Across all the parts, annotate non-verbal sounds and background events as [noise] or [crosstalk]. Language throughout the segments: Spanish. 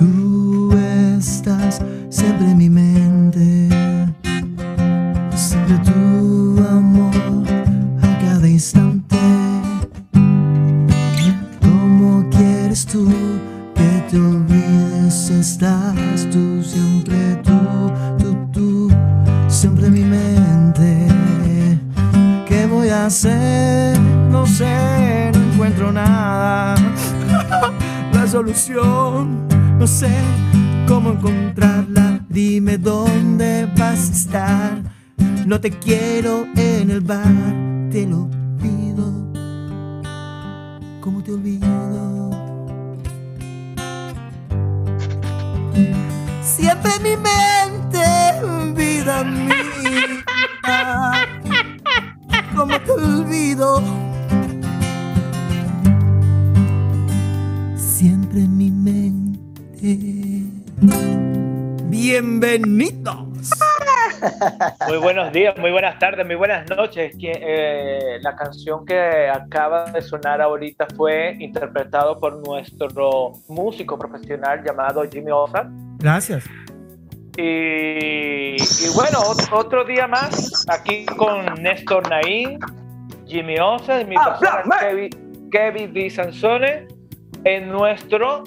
Tú estás siempre en mi mente, sé cómo encontrarla. Dime dónde vas a estar. No te quiero en el bar, Muy buenos días, muy buenas tardes, muy buenas noches. Que, eh, la canción que acaba de sonar ahorita fue interpretado por nuestro músico profesional llamado Jimmy Osa. Gracias. Y, y bueno, ot- otro día más aquí con Néstor Naín, Jimmy Osa y mi persona Kevin, Kevin Di Sansone en nuestro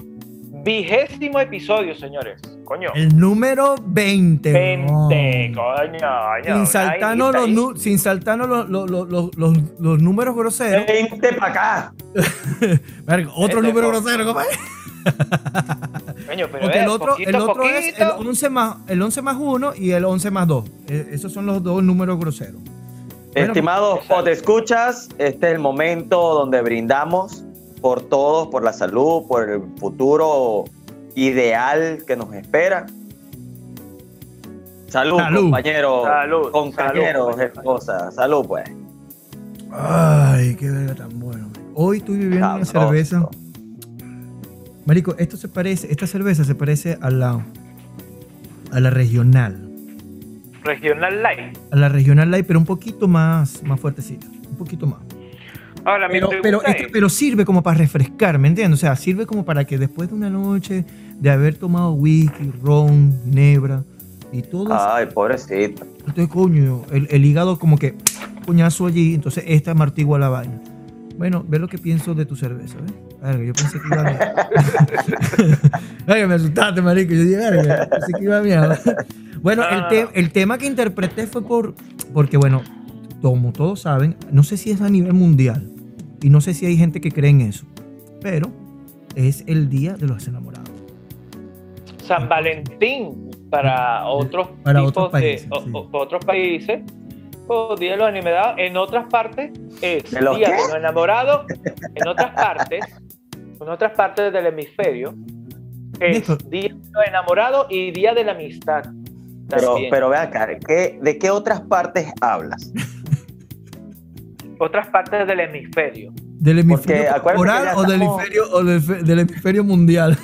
vigésimo episodio, señores. Coño. El número 20. 20, no. coño, coño. Sin saltarnos, los, nu- sin saltarnos los, los, los, los, números groseros. 20 para acá. [laughs] Verga, otro Este, número grosero, compadre. Coño, pero Porque eh, el otro, poquito el otro es el poquito. 11, más, el 11 más 1 y el 11 más 2. Eh, Esos son los dos números groseros. Estimados exacto. escuchas, este es el momento donde brindamos por todos, por la salud, por el futuro ideal que nos espera. Salud, Salud. compañeros, Salud, compañeros, salud. esposa. Salud, pues. Ay, qué verga tan bueno. Hoy estoy viviendo una cerveza. Marico, esto se parece, esta cerveza se parece a la, a la regional. Regional Light. A la regional light, pero un poquito más, más fuertecita. Un poquito más. Ahora, Pero, pero, es, pero sirve como para refrescar, ¿me entiendes? O sea, sirve como para que después de una noche de haber tomado whisky, ron, ginebra y todo eso, Ay, pobrecito. entonces, coño, el, el hígado como que coñazo allí, entonces esta amortigua la vaina. Bueno, ve lo que pienso de tu cerveza, ¿ves? Verga, yo pensé que iba a. [laughs] Verga, me asustaste, marico. Yo dije, verga, pensé que iba a mierda. Bueno, el, No, te- el tema que interpreté fue por, porque, bueno, como todos saben, no sé si es a nivel mundial y no sé si hay gente que cree en eso, pero es el Día de los Enamorados. San Valentín para otros Para tipos otros países, de o- sí. o- otros países. O Día de los Enamorados. En otras partes es ¿De Día qué? de los Enamorados. En otras partes, en otras partes del hemisferio es Néstor. Día de los Enamorados y Día de la Amistad. Pero, también. pero ve acá, ¿qué- ¿de qué otras partes hablas? [laughs] otras partes del hemisferio. ¿Del hemisferio acuérdate que oral o, del hemisferio, o del, fe- del hemisferio mundial?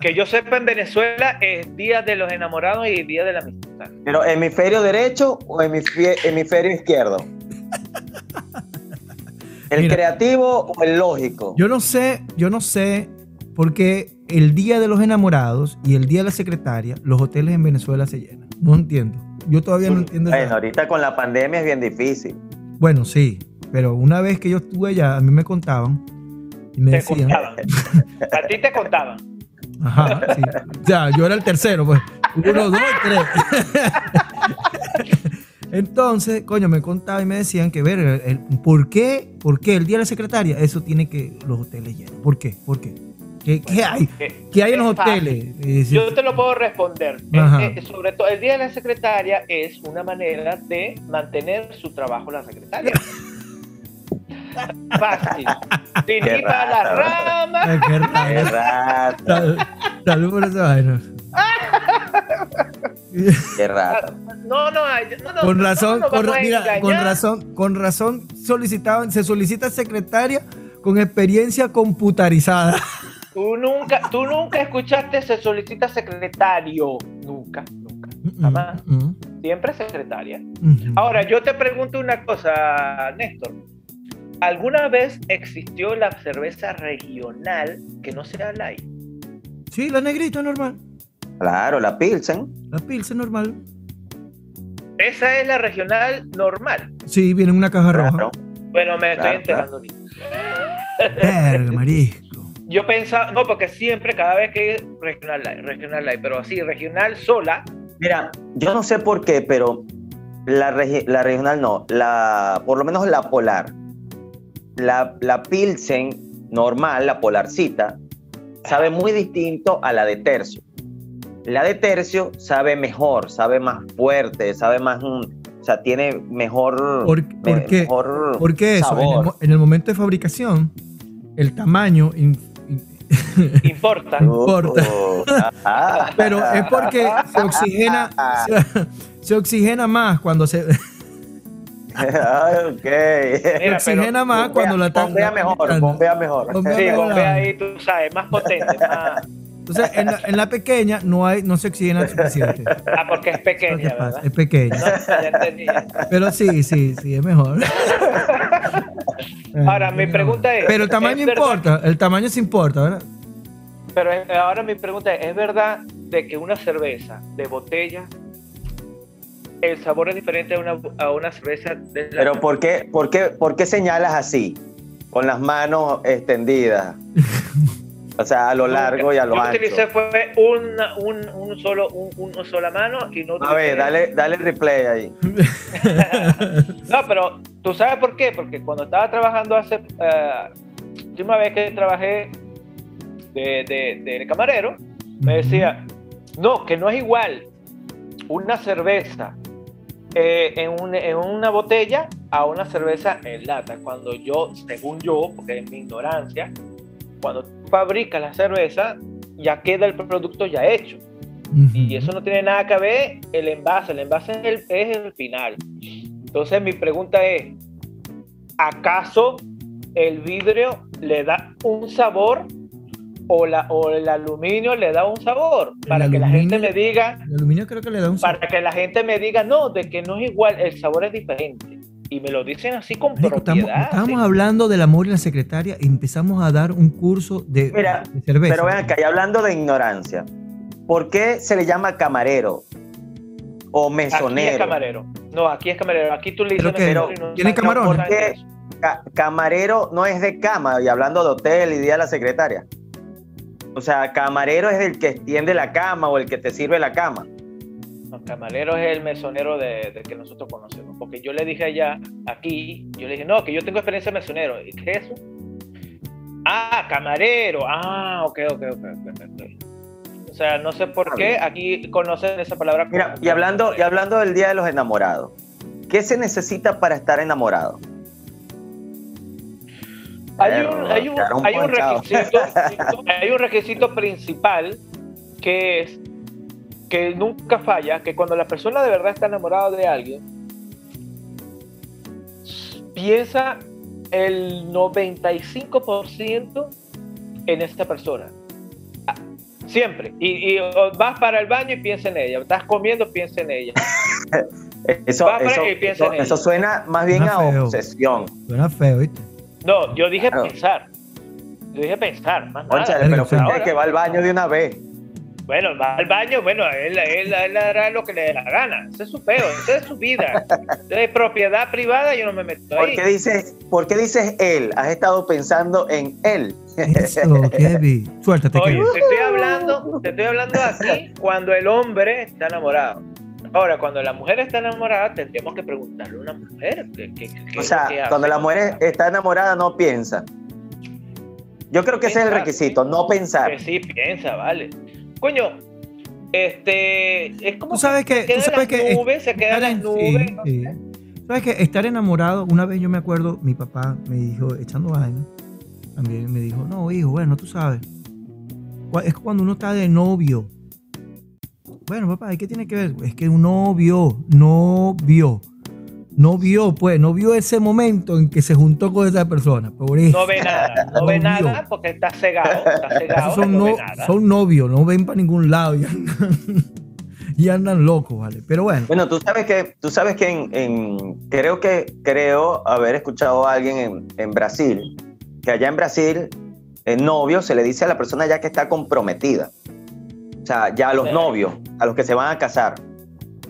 Que yo sepa en Venezuela es Día de los Enamorados y Día de la Amistad. ¿Pero hemisferio derecho o hemisfe- hemisferio izquierdo? ¿El Mira. creativo o el lógico? Yo no sé, yo no sé por qué el día de los enamorados y el día de la secretaria, los hoteles en Venezuela se llenan. No entiendo. Yo todavía no entiendo Bueno, eso. ahorita con la pandemia es bien difícil. Bueno, sí, pero una vez que yo estuve allá, a mí me contaban y me Te decían, contaban. [laughs] A ti te contaban. ajá, sí. O sea, yo era el tercero, pues. Uno, dos, tres. [laughs] Entonces, coño, me contaban y me decían que ver, el- el- ¿por qué? ¿Por qué el día de la secretaria? Eso tiene que los hoteles llenos. ¿Por qué? ¿Por qué? ¿Qué, qué hay? Que- ¿Qué hay en los fácil. hoteles? Eh, sí. Yo te lo puedo responder. Eh, eh, sobre todo, el Día de la Secretaria es una manera de mantener su trabajo la secretaria. [laughs] Fácil. Sin Qué ir para las ramas. Ay, qué raro. Qué rata, Salud, por esa vaina. [laughs] qué rata. No, no, no, no, Con no razón, nos con, mira, con razón, con razón solicitaban, se solicita secretaria con experiencia computarizada. Tú nunca, tú nunca escuchaste se solicita secretario. Nunca, nunca. Jamás. Mm, Siempre secretaria. mm. Ahora, yo te pregunto una cosa, Néstor. ¿Alguna vez existió la cerveza regional que no sea light? Sí, la negrita normal. Claro, la Pilsen. La Pilsen normal. Esa es la regional normal. Sí, viene en una caja Claro. Roja. Bueno, me Claro, estoy enterando. Verga, marisco. Yo pensaba, no, porque siempre, cada vez que hay regional light, regional light, pero así, regional sola, Mira, yo no sé por qué, pero la, regi- la regional no, la, por lo menos la polar. La, la Pilsen normal, la polarcita, sabe muy distinto a la de tercio. La de tercio sabe mejor, sabe más fuerte, sabe más, mm, o sea, tiene mejor, ¿Por- me- qué? mejor ¿Por qué eso? El, en el momento de fabricación, el tamaño. Importa. importa. Ah. pero es porque se oxigena. Se, se oxigena más cuando se. Ah, ok. se Mira, oxigena pero más cuando la tan- Bombea mejor, bombea mejor. Bombea Sí, mejor. bombea ahí, tú sabes, más potente. Más... Entonces, en la, en la pequeña no hay, no se oxigena suficiente. Ah, porque es pequeña, ¿verdad? Es pequeña. No, ya entendí. Pero sí, sí, sí, es mejor. [laughs] [laughs] Ahora, mi pregunta es, Pero el tamaño importa, el tamaño sí importa, ¿verdad? Pero es- ahora mi pregunta es, ¿es verdad de que una cerveza de botella, el sabor es diferente a una, a una cerveza de la- Pero ¿por qué, por, qué, ¿por qué señalas así? Con las manos extendidas. [laughs] O sea, a lo largo y a lo Yo ancho. utilicé fue una, un, un solo, un, una sola mano y no A ver, dale, dale replay ahí. [laughs] No, pero tú sabes por qué, porque cuando estaba trabajando hace, eh, última vez que trabajé de, de, de camarero, me decía, no, que no es igual una cerveza eh, en, un- en una botella a una cerveza en lata. Cuando yo, según yo, porque en mi ignorancia, cuando tú fabricas la cerveza, ya queda el producto ya hecho. Y eso no tiene nada que ver el envase, el envase es el, es el final. Entonces mi pregunta es, ¿acaso el vidrio le da un sabor o, la, o el aluminio le da un sabor? Para que la gente me diga, El aluminio creo que le da un sabor. para que la gente me diga, no, de que no es igual, el sabor es diferente. Y me lo dicen así con Marico, estamos, propiedad. estábamos sí. hablando del amor y la secretaria y empezamos a dar un curso de, Mira, de cerveza. Pero ven acá, y hablando de ignorancia, ¿por qué se le llama camarero o Aquí es mesonero? camarero. No, aquí es camarero. Aquí tú le ¿Pero dices qué? mesonero y no ¿Tiene camarones? no sabes ¿Por qué? eso. Ca- camarero no es de cama, y hablando de hotel y día de la secretaria. O sea, camarero es el que extiende la cama o el que te sirve la cama. Camarero es el mesonero de, de que nosotros conocemos. Porque yo le dije allá, aquí, yo le dije, no, que yo tengo experiencia de mesonero. ¿Y qué es eso? Ah, camarero. Ah, ok, ok, ok. ok, ok. O sea, no sé por qué aquí conocen esa palabra. Mira, y hablando, y hablando del Día de los Enamorados, ¿qué se necesita para estar enamorado? Hay un, hay un, Quedaron hay un ponchados. requisito, [laughs] hay un requisito principal que es que nunca falla, que cuando la persona de verdad está enamorada de alguien, piensa el 95% en esta persona. Ah, Siempre. Y, vas para el baño y piensa en ella. Estás comiendo, piensa en ella. [laughs] Eso, Va, eso, y piensa eso- en eso suena más bien Suena a feo. obsesión. Suena feo, ¿viste? No, yo dije Claro. pensar. Yo dije pensar, más Conchale, nada. pero fíjate que va al baño de una vez. Bueno, va al baño, bueno, él, él, él hará lo que le dé la gana. Ese es su peo, esa es su vida. [laughs] De propiedad privada yo no me meto ¿Por ahí. qué dices, por qué dices él? ¿Has estado pensando en él? Eso, Kevin. Suéltate, Oye, Kevin. te estoy hablando, te estoy hablando aquí cuando el hombre está enamorado. Ahora, cuando la mujer está enamorada, tendríamos que preguntarle a una mujer qué, qué, qué- O sea, cuando la mujer está enamorada no piensa. Yo creo que ese es el requisito, no pensar. Que sí piensa, vale. Coño, este, es como Tú sabes que, se queda tú sabes las que nubes, se queda en las nubes. sí, no sí. sé. Sabes que estar enamorado, una vez yo me acuerdo, mi papá me dijo, echando años, también me dijo, no, hijo, bueno, tú sabes, es cuando uno está de novio. Bueno, papá, ¿y qué tiene que ver? Es que un novio, no vio, no vio, pues, no vio ese momento en que se juntó con esa persona. Pobrecito. No ve nada, [laughs] no ve vio. nada porque está cegado, está cegado, Esos son, no, no- ve nada. son novios, no ven para ningún lado y andan, [laughs] y andan locos, ¿vale? Pero bueno, Bueno, tú sabes que, tú sabes que en, en- creo que creo haber escuchado a alguien en, en Brasil, que allá en Brasil, el novio se le dice a la persona ya que está comprometida. O sea, ya a los novios, a los que se van a casar.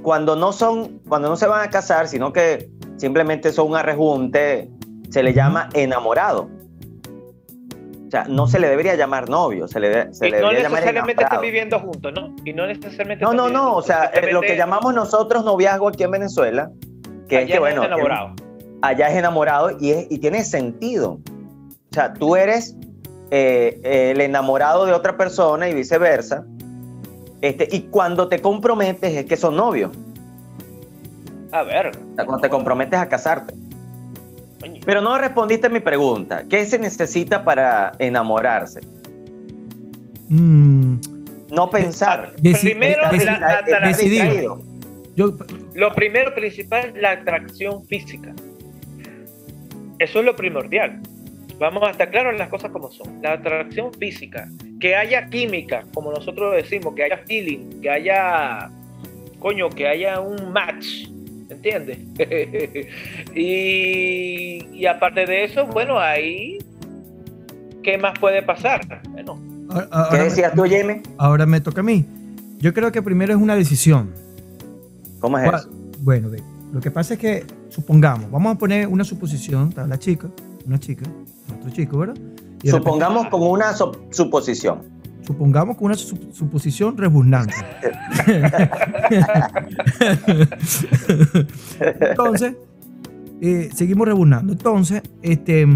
Cuando no son, cuando no se van a casar, sino que simplemente son un arrejunte, se le llama enamorado. O sea, no se le debería llamar novio, se le, se y le no debería llamar necesariamente están viviendo juntos, ¿no? Y no necesariamente No, no, no, o sea, eh, lo que llamamos nosotros noviazgo aquí en Venezuela, que es que, bueno, enamorado. allá es enamorado y, es, y tiene sentido. O sea, tú eres eh, el enamorado de otra persona y viceversa. Este, y cuando te comprometes es que son novios. A ver. O sea, cuando te comprometes a casarte. Pero no respondiste a mi pregunta. ¿Qué se necesita para enamorarse? Mm, No pensar. deci- Primero, deci- la- la- la- decidir. Yo, Lo primero principal, la atracción física. Eso es lo primordial. Vamos a estar claros en las cosas como son. La atracción física, que haya química, como nosotros decimos, que haya feeling, que haya, coño, que haya un match, ¿entiendes? [laughs] y, y aparte de eso, bueno, ahí, ¿qué más puede pasar? Bueno, ahora- ¿Qué ahora decías tú, Jamie? ahora me toca a mí. Yo creo que primero es una decisión. ¿Cómo es eso? Bueno, ve, lo que pasa es que, supongamos, vamos a poner una suposición, está la chica, una chica, otro chico, ¿verdad? Y Supongamos con una so- suposición. supongamos con una su- suposición rebuznante. Entonces, eh, seguimos rebuznando. Entonces, este,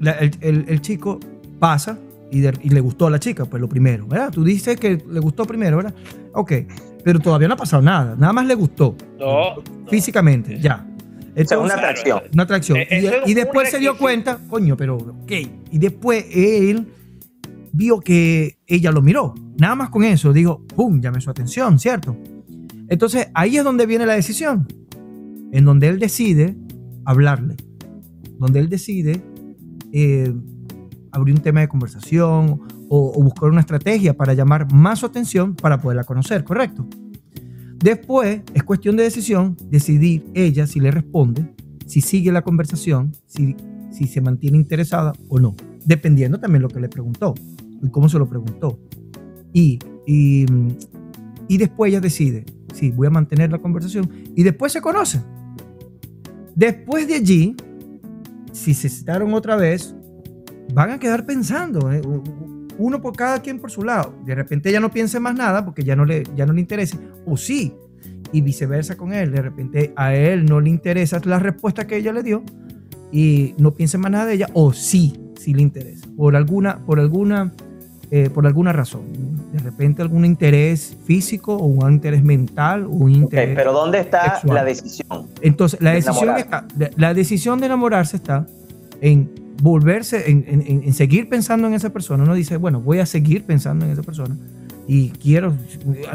la- el, el- el chico pasa y, de- y le gustó a la chica, pues lo primero, ¿verdad? Tú dices que le gustó primero, ¿verdad? Ok, pero todavía no ha pasado nada, nada más le gustó. no. no. Físicamente, ya. O sea, una Entonces, atracción. una atracción. Eh, Y, un después se dio cuenta, coño, pero, ok. Y después él vio que ella lo miró. Nada más con eso, dijo, pum, llamé su atención, ¿cierto? Entonces ahí es donde viene la decisión. En donde él decide hablarle. Donde él decide eh, abrir un tema de conversación o, o buscar una estrategia para llamar más su atención para poderla conocer, ¿correcto? Después es cuestión de decisión decidir ella si le responde, si sigue la conversación, si, si se mantiene interesada o no, dependiendo también lo que le preguntó y cómo se lo preguntó. Y, después ella decide, sí, voy a mantener la conversación y después se conocen. Después de allí, si se citaron otra vez, van a quedar pensando, ¿eh? Uno por cada quien por su lado. De repente ella no piense más nada porque ya no le, ya no le interesa, o sí, y viceversa con él. De repente a él no le interesa la respuesta que ella le dio y no piense más nada de ella, o sí, sí le interesa, por alguna, por alguna, eh, por alguna razón. De repente algún interés físico o un interés mental o un Ok, interés... pero ¿dónde está sexual. la decisión? Entonces, la de decisión, enamorar. está, la decisión de enamorarse está en volverse, en, en- en- seguir pensando en esa persona. Uno dice, bueno, voy a seguir pensando en esa persona y quiero,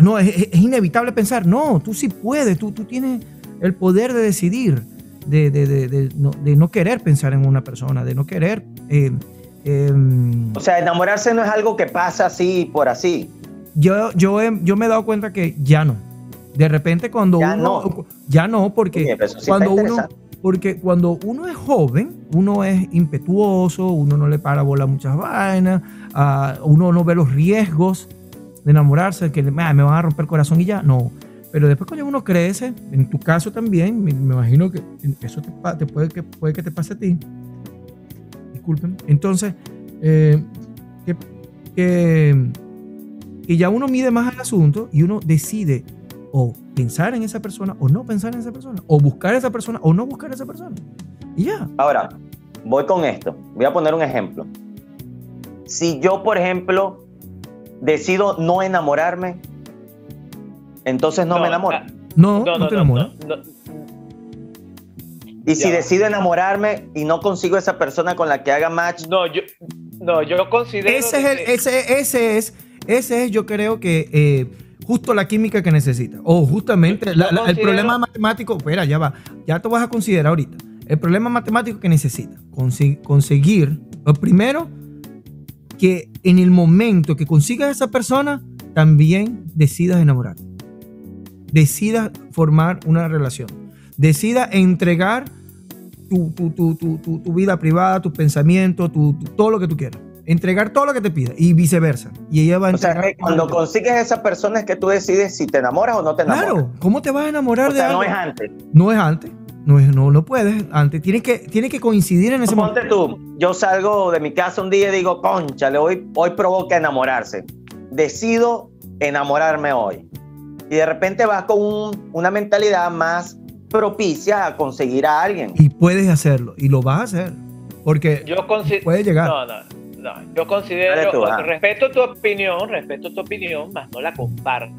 no, es, es- inevitable pensar, no, tú sí puedes, tú, tú tienes el poder de decidir, de, de- de- no, de no querer pensar en una persona, de no querer... eh, em, O sea, enamorarse no es algo que pasa así por así. yo, yo, he- yo me he dado cuenta que ya no. De repente cuando Ya uno... no. Ya no, porque sí cuando uno... Porque cuando uno es joven, uno es impetuoso, uno no le para bola muchas vainas, ah, uno no ve los riesgos de enamorarse, que "Ah, me van a romper el corazón y ya. No. Pero después cuando uno crece, en tu caso también, me, imagino que eso te, puede, que, puede que te pase a ti. Disculpen. Entonces, eh, que ya uno mide más el asunto y uno decide o pensar en esa persona o no pensar en esa persona, o buscar a esa persona o no buscar a esa persona. Y ya. Ahora, voy con esto. Voy a poner un ejemplo. Si yo, por ejemplo, decido no enamorarme, entonces no, me enamoro. ah, No, No, no, no, te enamoras. no, no. y si ya. decido enamorarme y no consigo esa persona con la que haga match, No, yo, no, yo considero. Ese es, el, que- ese, ese es, ese es, yo creo que eh, justo la química que necesita. O justamente la- la- el problema matemático, espera, ya va, ya te vas a considerar ahorita. El problema matemático que necesita, consi- conseguir, lo primero, que en el momento que consigas a esa persona, también decidas enamorarte. Decidas formar una relación. Decida entregar tu, tu, tu, tu, vida privada, tus pensamientos, todo lo que tú quieras. Entregar todo lo que te pida y viceversa. Y ella va a O sea, entregar. que cuando consigues a esa persona es que tú decides si te enamoras o no te enamoras. Claro, ¿cómo te vas a enamorar o de sea, algo? no es antes. No es antes. No, es, no, no puedes antes. Tiene que, tiene que coincidir en ese momento. Ponte tú, yo salgo de mi casa un día y digo, concha, hoy, hoy provoca enamorarse. Decido enamorarme hoy. Y de repente vas con un- una mentalidad más propicia a conseguir a alguien. Y puedes hacerlo. Y lo vas a hacer. Porque Yo considero. puede llegar. No, no, no. Yo considero. Tú, respeto tu opinión, respeto tu opinión, más no la comparto.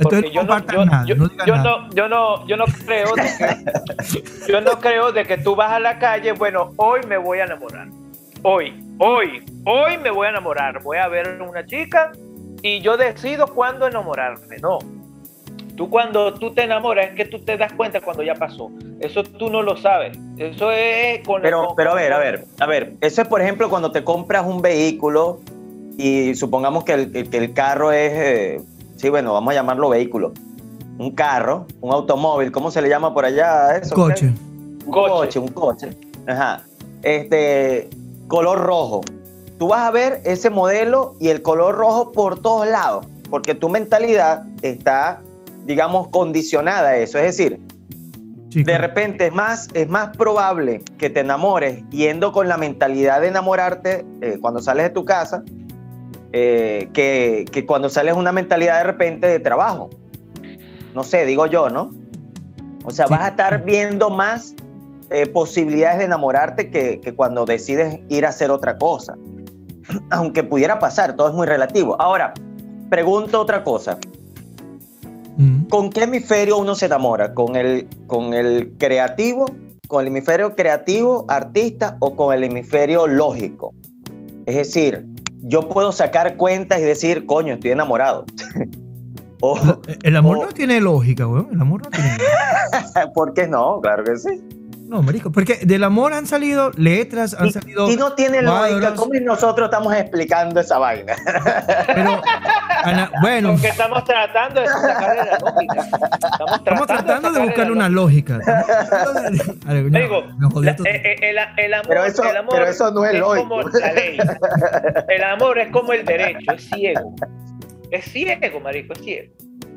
Entonces Porque yo no, yo, nada. yo- no yo no, yo no, yo no creo de que, [laughs] yo no creo de que tú vas a la calle, bueno, hoy me voy a enamorar. Hoy, hoy, hoy me voy a enamorar. Voy a ver una chica y yo decido cuándo enamorarme. No. Tú cuando tú te enamoras es que tú te das cuenta cuando ya pasó. Eso tú no lo sabes. Eso es con Pero, pero a ver, a ver, a ver, eso es por ejemplo cuando te compras un vehículo y supongamos que el, que- el carro es, eh, sí, bueno, vamos a llamarlo vehículo, un carro, un automóvil, ¿cómo se le llama por allá a eso? Coche. Un Coche. coche, un coche. Ajá. Este, color rojo. Tú vas a ver ese modelo y el color rojo por todos lados, porque tu mentalidad está, digamos, condicionada a eso. Es decir, de repente es más, es más probable que te enamores yendo con la mentalidad de enamorarte eh, cuando sales de tu casa eh, que, que cuando sales una mentalidad de repente de trabajo. No sé, digo yo, ¿no? O sea, Sí. vas a estar viendo más eh, posibilidades de enamorarte que, que cuando decides ir a hacer otra cosa. [clears throat] Aunque pudiera pasar, todo es muy relativo. Ahora, pregunto otra cosa. Mm. ¿Con qué hemisferio uno se enamora? ¿Con el, ¿Con el creativo? ¿Con el hemisferio creativo, artista o con el hemisferio lógico? Es decir, yo puedo sacar cuentas y decir, coño, estoy enamorado. [laughs] o, El amor o- no tiene lógica, weón. El amor no tiene lógica. [laughs] ¿por qué no? Claro que sí. No, marico. Porque del amor han salido letras, han salido. Y no tiene cuadros. lógica, ¿cómo nosotros estamos explicando esa vaina? Pero, Ana, bueno, Porque estamos tratando de sacarle la lógica. Estamos estamos tratando de sacarle buscar una lógica. De- Digo, me jodió la- todo. el, el amor, Pero eso- el amor pero eso no es lógico. como la ley. El amor es como el derecho, es ciego. Es ciego, marico, es ciego.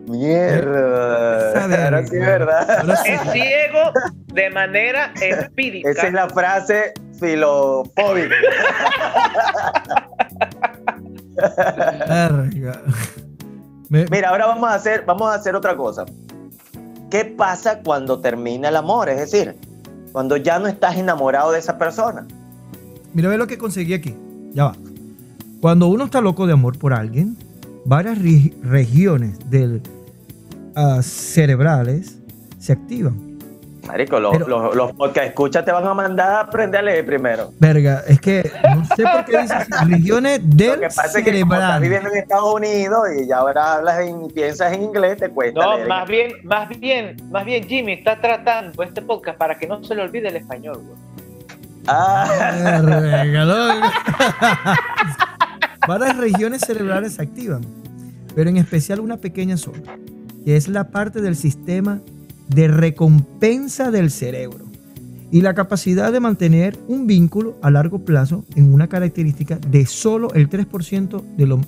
Mierda. Ahora sí, ¿verdad? Ahora sí. Es ciego de manera empírica. Esa es la frase filofóbica. Mira, ahora vamos a hacer, vamos a hacer otra cosa. ¿Qué pasa cuando termina el amor? Es decir, cuando ya no estás enamorado de esa persona. Mira, ve lo que conseguí aquí. Ya va. Cuando uno está loco de amor por alguien, varias ri- regiones del, ah, cerebrales se activan. Marico, los, Pero- los, los podcast escucha te van a mandar a aprender a leer primero. Verga, es que no sé por qué dice así, [laughs] regiones Lo del que pasa es que como estás cerebral. viviendo en Estados Unidos y ya ahora hablas en, piensas en inglés, te cuesta No, leer. más bien, más bien, más bien Jimmy está tratando este podcast para que no se le olvide el español, güey. Ah, Verga. [laughs] Varias regiones cerebrales se activan, pero en especial una pequeña zona, que es la parte del sistema de recompensa del cerebro y la capacidad de mantener un vínculo a largo plazo en una característica de solo el 3% de, los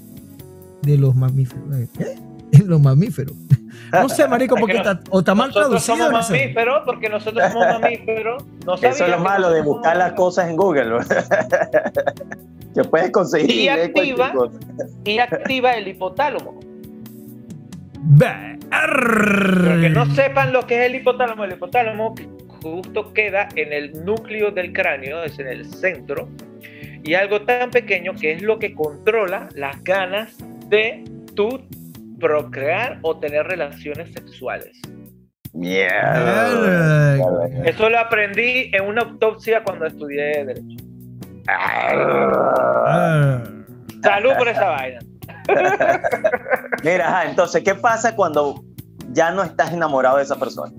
de los mamíferos. ¿Eh? Los mamíferos. [laughs] No sé, marico, Es porque que no- está, o está mal traducido. somos no sé. mamíferos porque nosotros somos [laughs] mamíferos. No eso es lo malo de buscar las cosas en Google. que [laughs] puedes conseguir Y activa. mamíferos. Y activa el hipotálamo. Que no sepan lo que es el hipotálamo, el hipotálamo justo queda en el núcleo del cráneo, es en el centro, y algo tan pequeño que es lo que controla las ganas de tú procrear o tener relaciones sexuales. Mierda. Eso lo aprendí en una autopsia cuando estudié Derecho. Salud por esa vaina. [laughs] Mira, ajá, entonces, ¿qué pasa cuando ya no estás enamorado de esa persona?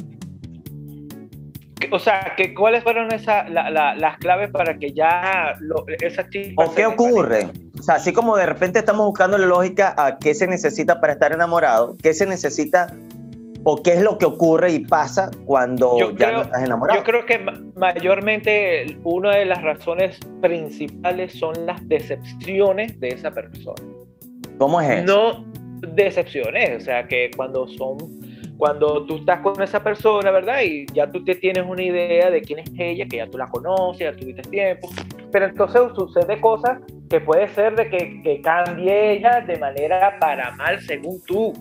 O sea, que ¿cuáles fueron esa- la- la- las claves para que ya lo- esa chispa... ¿O qué ocurre? O sea, así como de repente estamos buscando la lógica a qué se necesita para estar enamorado, qué se necesita o qué es lo que ocurre y pasa cuando Yo ya creo- no estás enamorado? Yo creo que ma- mayormente una de las razones principales son las decepciones de esa persona. ¿Cómo es eso? No decepciones, o sea, que cuando son, cuando tú estás con esa persona, ¿verdad? Y ya tú te tienes una idea de quién es ella, que ya tú la conoces, ya tuviste tiempo, pero entonces sucede cosas que puede ser de que, que cambie ella de manera para mal según tú.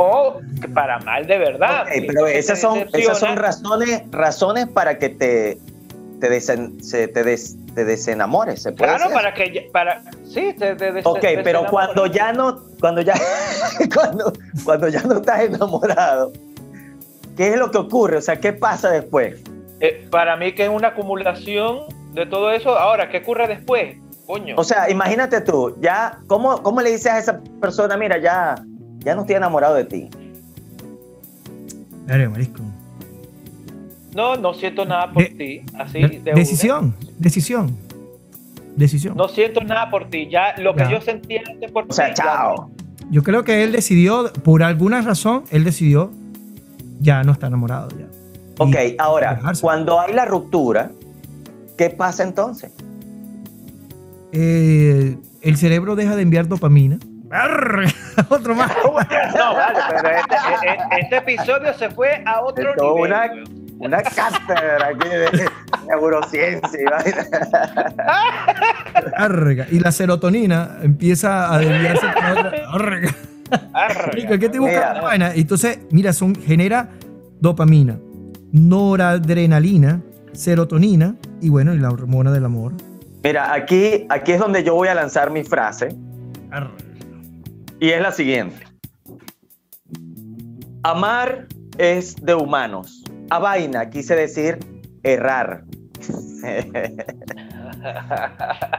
O para mal de verdad. Pero esas son, esas son razones, razones para que te, te, desen- se- te, des- te desenamores. ¿se puede Claro, decir para que para sí, te, te- Ok, pero cuando ya no, cuando ya, [laughs] cuando, cuando ya no estás enamorado, ¿qué es lo que ocurre? O sea, ¿qué pasa después? Eh, para mí que es una acumulación de todo eso. Ahora, ¿qué ocurre después? Coño. O sea, imagínate tú, ya, ¿cómo, cómo le dices a esa persona, mira, ya, ya no estoy enamorado de ti? Verga, marisco. no, no siento nada por De- ti. Así De- de una. decisión, decisión. No siento nada por ti. Ya lo que Ya. yo sentía antes por O sea, ti. ya chao. Yo creo que él decidió, por alguna razón, él decidió ya no estar enamorado. Ya. Ok, Y ahora, cuando hay la ruptura, ¿qué pasa entonces? Eh, el cerebro deja de enviar dopamina. Arr, [laughs] Otro más. [laughs] no. Vale, pero este, e- e- este episodio se fue a otro Esto nivel. una-. Una cátedra aquí de neurociencia. Arga. Y la serotonina empieza a desviarse para otra. Arga. Arga. Marico, ¿Qué te busca la vaina? Entonces, mira, son, genera dopamina, noradrenalina, serotonina y bueno, y la hormona del amor. Mira, aquí, aquí es donde yo voy a lanzar mi frase Arga. y es la siguiente. Amar es de humanos. A vaina quise decir errar.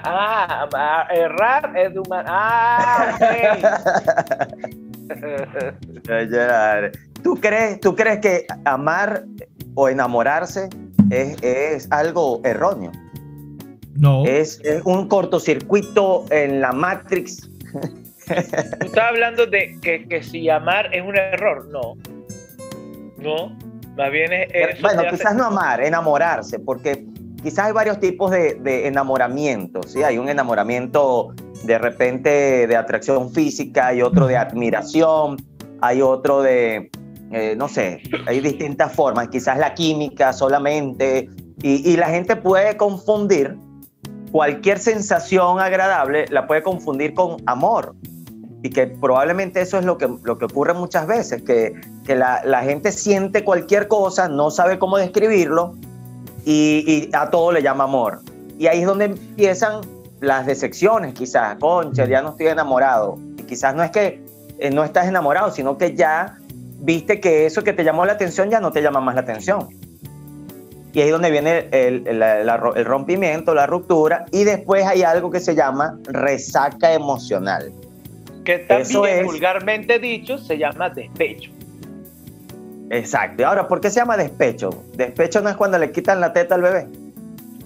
ah, ah, errar es de humano. Ah. [laughs] ¿Tú crees, ¿Tú crees que amar o enamorarse es, es algo erróneo? No. Es, es un cortocircuito en la Matrix. Tú estás hablando de que, que si amar es un error. No. No. Más bien es. eso bueno, hace- quizás no amar, enamorarse, porque quizás hay varios tipos de, de enamoramiento. ¿sí? Hay un enamoramiento de repente de atracción física, hay otro de admiración, hay otro de, eh, no sé, hay distintas formas. Quizás la química solamente. Y, y la gente puede confundir cualquier sensación agradable, la puede confundir con amor. Y que probablemente eso es lo que, lo que ocurre muchas veces, que, que la, la gente siente cualquier cosa, no sabe cómo describirlo y, a todo le llama amor. Y ahí es donde empiezan las decepciones, quizás, concha, ya no estoy enamorado. Y quizás no es que eh, no estás enamorado, sino que ya viste que eso que te llamó la atención ya no te llama más la atención. Y ahí es donde viene el, el rompimiento, la ruptura, y después hay algo que se llama resaca emocional. Que eso también es- vulgarmente dicho se llama despecho. Exacto. Y ahora, ¿por qué se llama despecho? Despecho no es cuando le quitan la teta al bebé.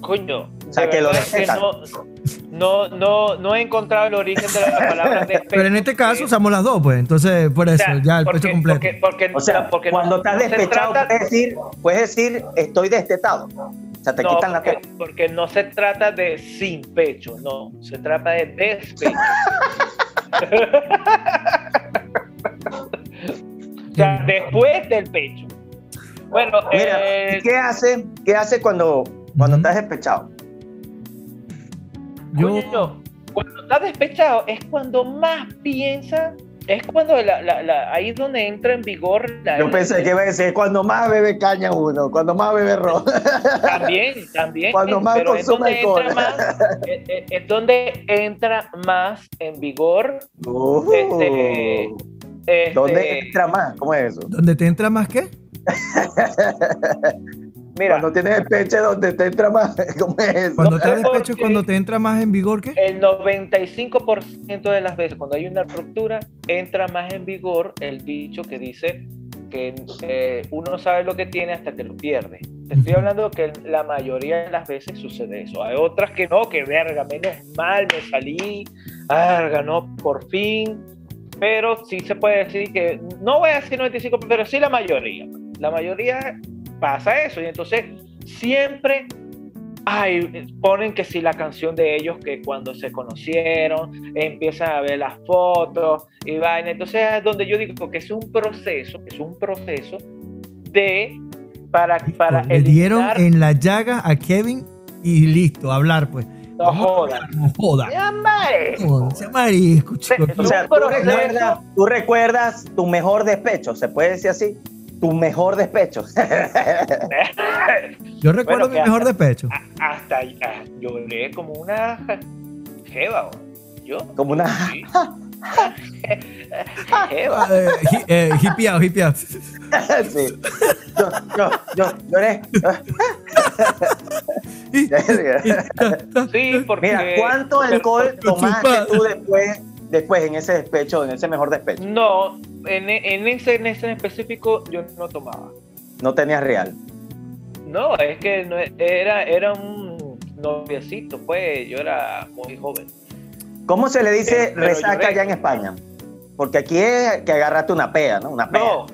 Coño, O sea, de que lo es que no, no, no, no he encontrado el origen de la [laughs] palabra despecho. Pero en este caso usamos las dos, pues. Entonces, por O eso, sea, ya el porque- pecho completo. Porque, porque, O sea, porque cuando no- estás despechado, trata- puedes decir, puedes decir, estoy destetado. O sea, te no, quitan la teta. porque no se trata de sin pecho, no, se trata de despecho. [laughs] [laughs] o sea, después del pecho. Bueno, Mira, eh, ¿y ¿qué hace, qué hace cuando, cuando estás despechado? Yo, coño, cuando estás despechado es cuando más piensa, es cuando la, la, la- ahí es donde entra en vigor la, Yo pensé que iba a decir, cuando más bebe caña uno, cuando más bebe ron. [laughs] También, también. Cuando más pero es consume donde entra alcohol. más, es, es- es donde entra más en vigor. Uh, Este, este, ¿Dónde entra más? ¿Cómo es eso? ¿Dónde te entra más qué? [laughs] Mira, Cuando tienes despeche, ¿dónde te entra más? [laughs] ¿Cómo es eso? Cuando No, te despecho, porque- cuando te entra más en vigor qué? el 95% de las veces cuando hay una ruptura entra más en vigor el dicho que dice que eh, uno no sabe lo que tiene hasta que lo pierde. Te estoy hablando que la mayoría de las veces sucede eso. Hay otras que no, que verga, menos mal me salí, verga, no, por fin. pero sí se puede decir que, no voy a decir 95, pero sí la mayoría. La mayoría pasa eso y entonces siempre ay, ponen que si la canción de ellos que cuando se conocieron empiezan a ver las fotos y vaina. Entonces es donde yo digo que es un proceso, es un proceso de para para le dieron en la llaga a Kevin y listo, hablar pues. No joda. No joda. No, marisco. O sea, ¿tú recuerdas, tú recuerdas tu mejor despecho, ¿se puede decir así? Tu mejor despecho. [laughs] Yo recuerdo mi mejor despecho. Hasta ah, lloré como una jeva. Yo. Como una. [laughs] [laughs] jeva. Eh, eh, hippie sí. Yo, yo, yo lloré. sí, porque. Mira, ¿cuánto alcohol tomaste tú después, después en ese despecho, en ese mejor despecho? No, en, en, ese, en ese en específico yo no tomaba. ¿No tenías real? No, es que no, era, era un noviecito, pues yo era muy joven. ¿Cómo se le dice eh, resaca allá en España? Porque aquí es que agarraste una pea, ¿no? Una pea. No,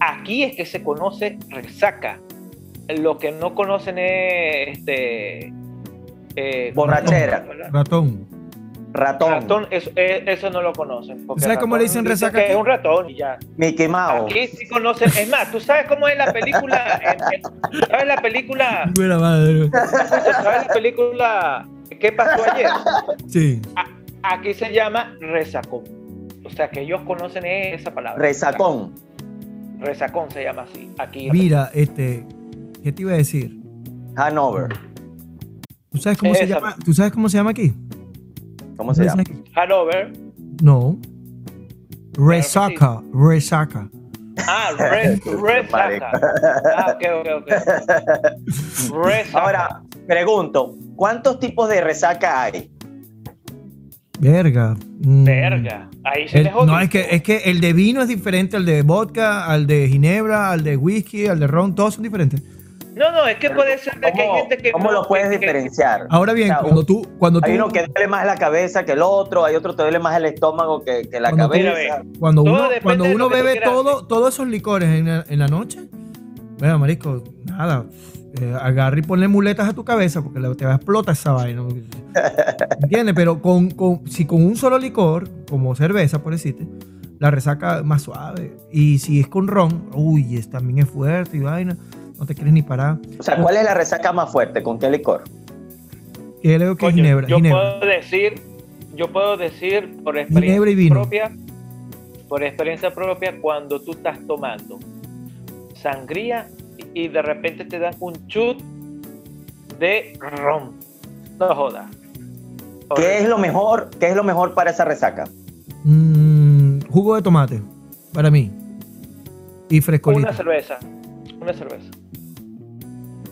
aquí es que se conoce resaca. Lo que no conocen es este. Eh, Borrachera. Ratón. Ratón. Ratón, eso, eh, eso no lo conocen. ¿Sabes cómo le dicen resaca? Que es un ratón y ya. Mickey Mouse. Aquí sí conocen. Es más, ¿tú sabes cómo es la película? ¿Sabes la película? Buena madre. ¿Sabes la película ¿Qué pasó ayer? Sí. aquí se llama resacón. O sea, que ellos conocen esa palabra. Resacón. Resacón se llama así. Aquí. Mira, este, ¿qué te iba a decir? Hanover. ¿Tú sabes cómo, se llama, ¿tú sabes cómo se llama aquí? ¿Cómo se llama? Hanover. No. Resaca. Resaca. Ah, [laughs] resaca. ah, ok, ok, ok. Resaca. Ahora, pregunto, ¿cuántos tipos de resaca hay? Verga. Mm. Verga. Ahí se el, No, es que, es que el de vino es diferente al de vodka, al de ginebra, al de whisky, al de ron, todos son diferentes. No, no, es que puede ser de que hay gente que. ¿Cómo lo puedes diferenciar? Ahora bien, cuando tú. Cuando hay tú, uno que duele más la cabeza que el otro, hay otro que duele más el estómago que, que la cabeza. cuando uno, cuando uno bebe todo, todos esos licores en la, en la noche, bueno, marisco, nada. Eh, agarra y ponle muletas a tu cabeza porque te va a explotar esa vaina. [laughs] ¿Entiendes? Pero con, con, si con un solo licor, como cerveza, por decirte, la resaca más suave. Y si es con ron, uy, es, también es fuerte y vaina no te quieres ni parar. O sea, ¿cuál es la resaca más fuerte? ¿Con qué licor? Yo creo que ginebra. Yo puedo decir, yo puedo decir por experiencia propia, por experiencia propia, cuando tú estás tomando sangría y de repente te dan un chut de ron. No jodas. ¿Qué es lo mejor? ¿Qué es lo mejor para esa resaca? Mm, jugo de tomate, para mí. Y frescolito. Una cerveza. Una cerveza.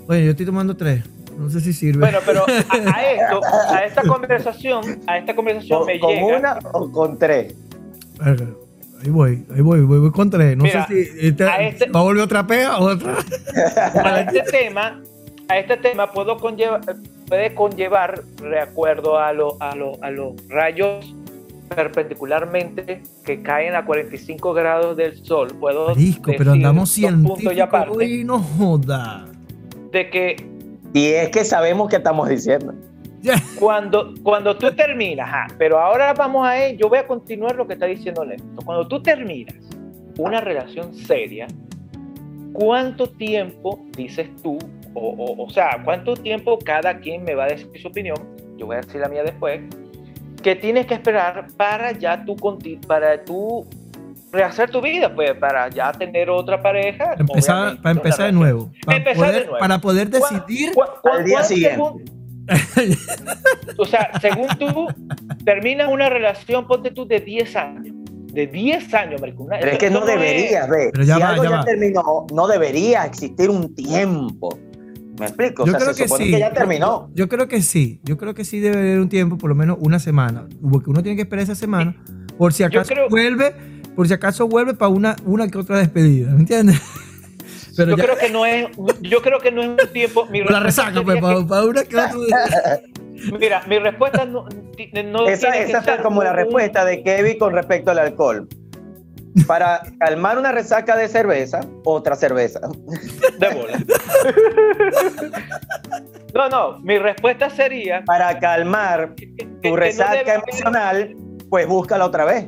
Oye, yo estoy tomando tres. No sé si sirve. Bueno, pero a, [laughs] esto, a esta conversación, a esta conversación me ¿Con llega. una o con tres? Ahí voy, ahí voy, voy, con tres. No sé si este, este, va a volver otra pega o otra. A este tema, a este tema puedo conllevar, puede conllevar, de acuerdo a, lo, a, lo, a los rayos perpendicularmente que caen a 45 grados del sol. Puedo Disco, pero andamos científicos y no joda de que... Y es que sabemos que estamos diciendo. Cuando, cuando tú terminas, pero ahora vamos a yo voy a continuar lo que está diciendo Néstor. Cuando tú terminas una relación seria, ¿cuánto tiempo dices tú, o, o, sea, cuánto tiempo cada quien me va a decir su opinión, yo voy a decir la mía después, que tienes que esperar para ya tú, para tú rehacer tu vida, pues, para ya tener otra pareja. Empezar, para empezar de nuevo. Para, poder, para poder decidir al día siguiente. o sea, según tú, terminas una relación, ponte tú, de 10 años. De 10 años, Mercurio. Pero es que no, debería, ver. si algo ya, terminó, no debería existir un tiempo. ¿Me explico? Yo creo que sí. que ya terminó. Yo creo que sí. Yo creo que sí debe haber un tiempo, por lo menos una semana. Porque uno tiene que esperar esa semana. Por si acaso vuelve por si acaso vuelve para una, una que otra despedida, ¿me entiendes? [laughs] Pero yo creo que no es, yo creo que no es un tiempo. la resaca, pues, para, una que otra. [laughs] Mira, mi respuesta no, no esa, esa está como la un- respuesta de Kevin con respecto al alcohol. Para calmar una resaca de cerveza, otra cerveza. [laughs] de bola. No, no, mi respuesta sería Para calmar que- tu no resaca debe- emocional, pues búscala otra vez.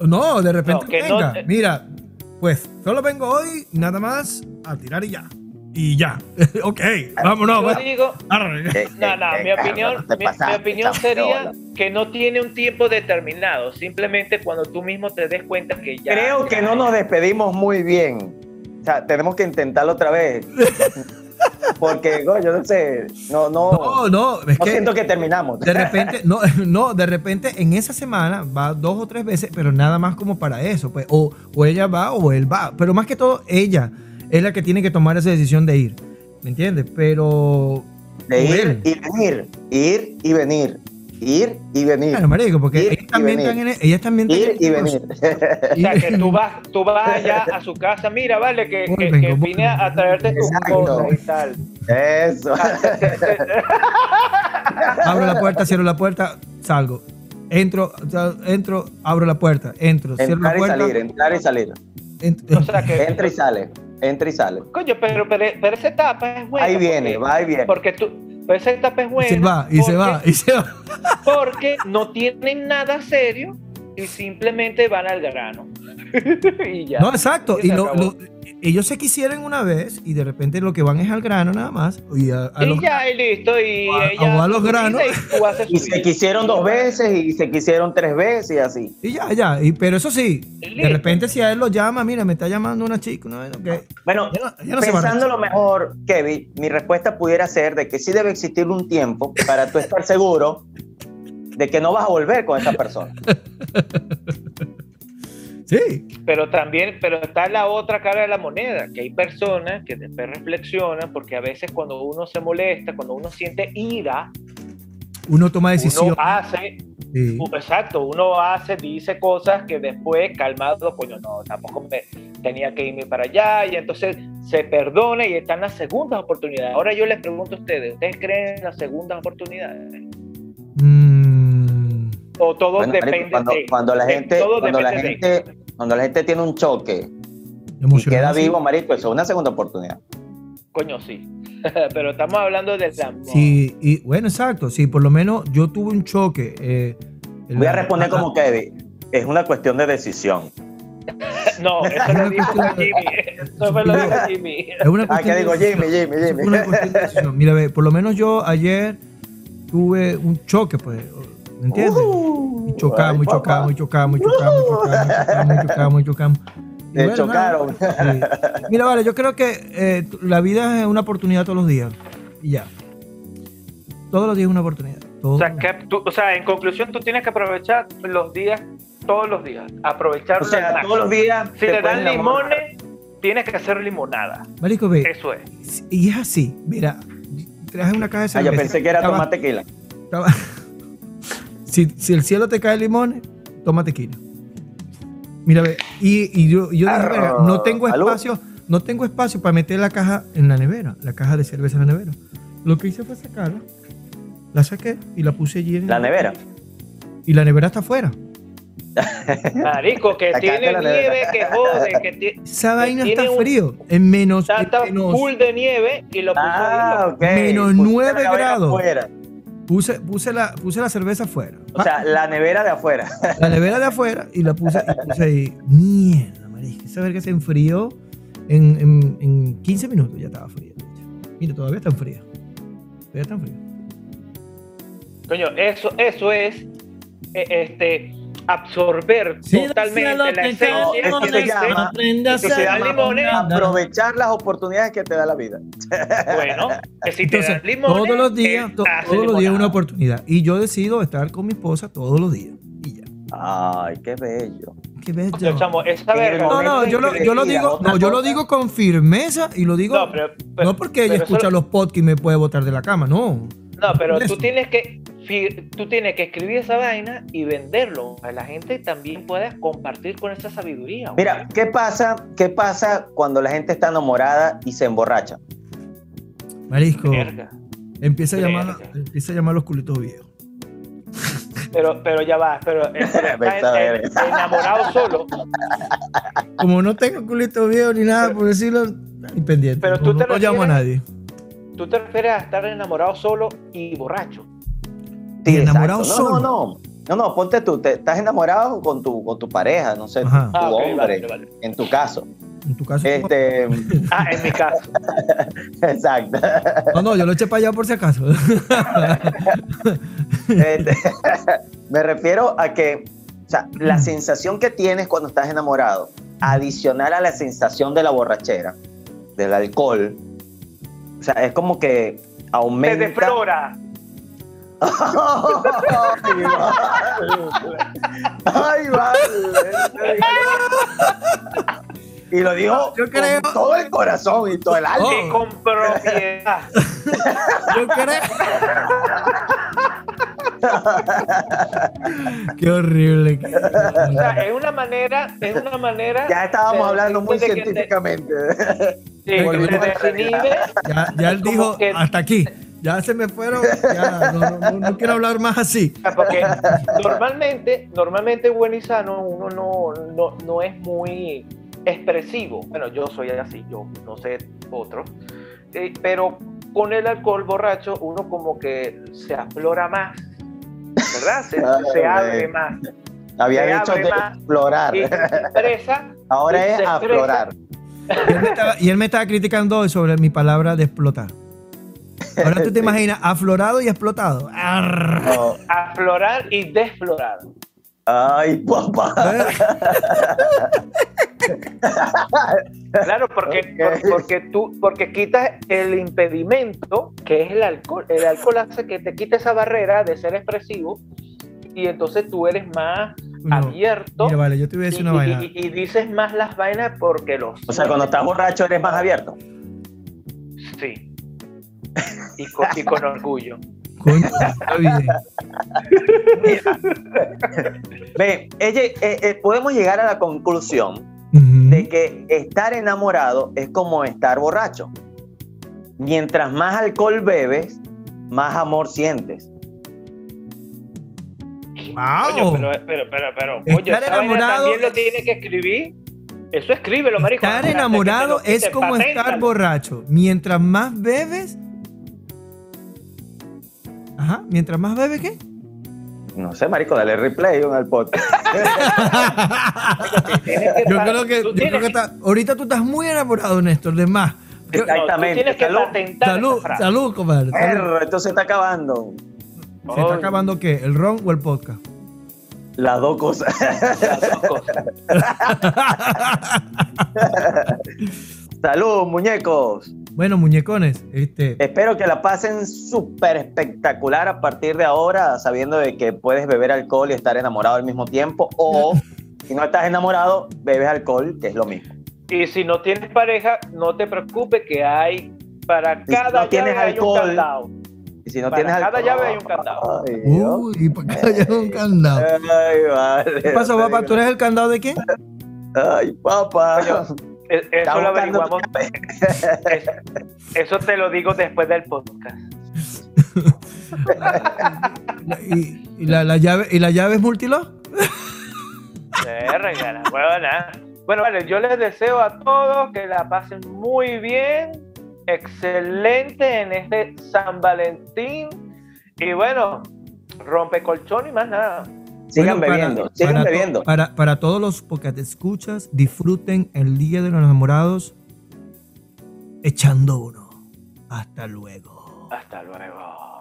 No, de repente No, que no- venga. Mira, pues solo vengo hoy nada más a tirar y ya. Y ya. [laughs] ok, vámonos. Yo va. digo. Eh, no, no, eh, mi eh, opinión, mi, opinión sería que no tiene un tiempo determinado, simplemente cuando tú mismo te des cuenta que ya. Creo que no nos despedimos muy bien. O sea, tenemos que intentarlo otra vez. [laughs] Porque, go, yo no sé, no, no, No, no, es no que siento que terminamos. de repente, no, no, de repente en esa semana va dos o tres veces, pero nada más como para eso. Pues, o, o ella va o él va. Pero más que todo, ella es la que tiene que tomar esa decisión de ir. ¿Me entiendes? Pero. De ir él. y venir, ir y venir, ir y venir, Claro, marico, porque Ir ellas también están en, ellas también ir están y en- venir. [laughs] O sea, que tú vas, tú vas allá a su casa, mira, vale, que, Voy, que- vengo, que voy, vine a traerte tus cosas y tal. Eso. [laughs] Abro la puerta, cierro la puerta, salgo. Entro, entro, abro la puerta, entro, cierro la entrar y puerta. salir, entrar y salir. ent- O sea que, Entra y sale, entra y sale. coño, pero, pero, pero esa etapa es buena. Ahí viene, porque- va y viene. Porque tú, pero esa etapa es y buena. se va, y se va, y se va. [laughs] Porque no tienen nada serio y simplemente van al grano. [laughs] y ya. No, exacto. Y Y lo- ellos se quisieran una vez y de repente lo que van es al grano nada más. Y a, a Y los- ya, y listo. Y a- ella a los granos. Y, [laughs] se quisieron dos veces y se quisieron tres veces y así. y ya, ya. Y, pero eso sí, de repente si a él lo llama, mira, me está llamando una chica, ok. Bueno, Ya no- ya no se va a pensando lo mejor, Kevin, mi respuesta pudiera ser de que sí debe existir un tiempo para tú estar seguro de que no vas a volver con esa persona. [laughs] Sí. Pero también, pero está la otra cara de la moneda, que hay personas que después reflexionan, porque a veces cuando uno se molesta, cuando uno siente ira, Uno toma decisión. uno hace, Sí. exacto, uno hace, dice cosas que después, calmado, coño, no, tampoco me tenía que irme para allá, y entonces se perdona y están las segundas oportunidades. Ahora yo les pregunto a ustedes, ¿ustedes creen en las segundas oportunidades? Mm, O todo Bueno, depende cuando, de... cuando la gente, cuando la de- gente, cuando la gente tiene un choque y queda vivo, marico, eso es una segunda oportunidad. Coño, sí. [laughs] Pero estamos hablando del amor. Sí, y bueno, exacto. Sí, por lo menos yo tuve un choque. eh, Voy a la- responder como Kevin. Es una cuestión de decisión. [laughs] No, eso lo dijo Jimmy. [laughs] Eso fue lo dijo Jimmy. Es una Ah, que digo. Jimmy, Jimmy, Jimmy. una cuestión de decisión. Mira, ve, por lo menos yo ayer tuve un choque, pues, ¿me entiendes? Uh, y chocamos, ay, y chocamos, y chocamos, y chocamos, y chocamos, y [laughs] chocamos, y chocamos, y chocamos. Y Te bueno, nada, chocaron. sí. Mira, vale, yo creo que eh, la vida es una oportunidad todos los días. Y ya. Todos los días es una oportunidad. Todos O sea, que tú- o sea, en conclusión, tú tienes que aprovechar los días, todos los días. Aprovecharlo O sea, todos los días. Si te dan limones, tienes que hacer limonada. Marico, ve. Eso es. Y es así. Mira, traje una caja de Ah, cerveza. yo pensé que era tomar tequila. estaba- si, si el cielo te cae limones, toma tequila. Mira, ve. Y, y yo, y yo dije, "Verga, no tengo salud". espacio, no tengo espacio para meter la caja en la nevera, la caja de cerveza en la nevera. Lo que hice fue sacarla, la saqué y la puse allí en La nevera. Y la nevera está afuera. [laughs] Marico, que tiene nieve, que jode, que ti- [laughs] Esa vaina tiene está un- frío, en menos, está, en está menos- full de nieve y lo puso Ah, ahí. ok. Menos Pusiste nueve la nevera grados. afuera. Puse, puse, la, puse la cerveza afuera. O sea, la nevera de afuera. [laughs] la nevera de afuera y la puse, y puse ahí. Mierda, marisco. Esa verga se enfrió en, en, en 15 minutos. Ya estaba fría. Mira, todavía está fría. Todavía está fría. Coño, eso, eso es eh, este, absorber totalmente la esencia. No, es que se llama- aprende a es que se ser llama limones. Aprovechar las oportunidades que te da la vida. Bueno, que si te Entonces, dan limones, todos los días, to- todos los días una oportunidad. Y yo decido estar con mi esposa todos los días. Y ya. Ay, qué bello. Qué bello. Coño, chamo. No, no, yo lo, yo lo digo, no, yo lo digo con firmeza y lo digo No, pero, pero- no porque ella escucha los podcasts y me puede botar de la cama, no. No, pero tú tienes que tú tienes que escribir esa vaina y venderlo. A la gente también pueda compartir con esa sabiduría. Mira, ¿qué pasa, ¿qué pasa cuando la gente está enamorada y se emborracha? Marisco, Verga. Empieza a llamar, empieza a llamar a los culitos viejos. Pero, pero ya va, pero, eh, [laughs] pero Vete a está en- ver. en- enamorado solo. Como no tengo culitos viejos ni nada por decirlo, ni pendiente. Pero tú no, te no llamo a nadie. Tú te refieres a estar enamorado solo y borracho. Y enamorado exacto. solo. No, no, no. No, no, ponte tú, te, estás enamorado con tu, con tu pareja, no sé, Ajá. tu Ah, ok, hombre, vale, vale. en tu caso. En tu caso. Este, Ah, en mi caso. [laughs] exacto. No, no, yo lo eché para allá por si acaso. [laughs] Este, [laughs] me refiero a que, o sea, la sensación que tienes cuando estás enamorado, adicional a la sensación de la borrachera, del alcohol, o sea, es como que Te aumenta. Ay, vale. Ay, vale. Y lo dijo Yo creo- con todo el corazón y todo el alma. Y con propiedad. Yo creo. Qué horrible. O sea, es una manera, es una manera. Ya estábamos de- hablando muy de que te- científicamente. Sí, te desinhibe. Ya, ya él dijo que- hasta aquí. Ya se me fueron. Ya, no, no- no- no quiero hablar más así. Porque normalmente, normalmente buen y sano, uno no, no, no es muy expresivo. Bueno, yo soy así, yo no sé otro. Eh, pero con el alcohol borracho, uno como que se aflora más, ¿verdad? Se, Ay, se abre más. Había Se dicho de más. explorar. Y se expresa. [laughs] Ahora y es aflorar. Y él, me estaba, y él me estaba criticando hoy sobre mi palabra de explotar. Ahora tú te Sí. imaginas aflorado y explotado. No. aflorar y desflorar. Ay, papá. Claro, porque, porque tú, porque quitas el impedimento que es el alcohol. El alcohol hace que te quite esa barrera de ser expresivo y entonces tú eres más No, abierto Mira, vale, yo te voy a y, decir una y- vaina. y- y dices más las vainas porque los. O sea, cuando estás borracho eres más abierto. Sí. [laughs] Y con, y con orgullo. Coño, está bien. Ve, ella, eh, eh, podemos llegar a la conclusión Ujú. de que estar enamorado es como estar borracho. Mientras más alcohol bebes, más amor sientes. Coño, Wow. pero, pero, pero, pero, Estar coño, vaina enamorado también lo tiene que escribir. Eso escríbelo, marico. Estar enamorado es como estar borracho. Mientras más bebes. Ajá, mientras más bebes, ¿qué? No sé, marico, dale replay en el podcast. [laughs] Yo creo que, yo creo que está- ahorita tú estás muy enamorado, Néstor, de más. Yo- No, tú Exactamente. tienes que Salud. patentar salud, salud, compadre. salud. Perro, esto se está acabando. ¿Se está acabando qué? ¿El ron o el podcast? Las dos cosas. las dos cosas. [laughs] Salud, muñecos. Bueno, muñecones, este, Espero que la pasen súper espectacular a partir de ahora, sabiendo de que puedes beber alcohol y estar enamorado al mismo tiempo. O [laughs] si no estás enamorado, bebes alcohol, que es lo mismo. Y si no tienes pareja, no te preocupes que hay para si cada no tienes llave hay un alcohol, candado. Y si no Para tienes cada alcohol. llave hay un candado. Ay, uy, para acá hay un candado. Ay, vale. ¿Qué pasó, papá? ¿Tú eres el candado de quién? Ay, papá. Eso Está lo averiguamos. Eso, [laughs] eso te lo digo después del podcast. [laughs] ¿Y, y la, la llave, ¿Y la llave es multilock? Regala, huevona. Bueno, vale, yo les deseo a todos que la pasen muy bien, excelente en este San Valentín. Y bueno, rompe colchón y más nada. Sigan Bueno, para- bebiendo, sigan para to- bebiendo. Para, para todos los podcast escuchas, disfruten el Día de los Enamorados echando uno. Hasta luego. Hasta luego.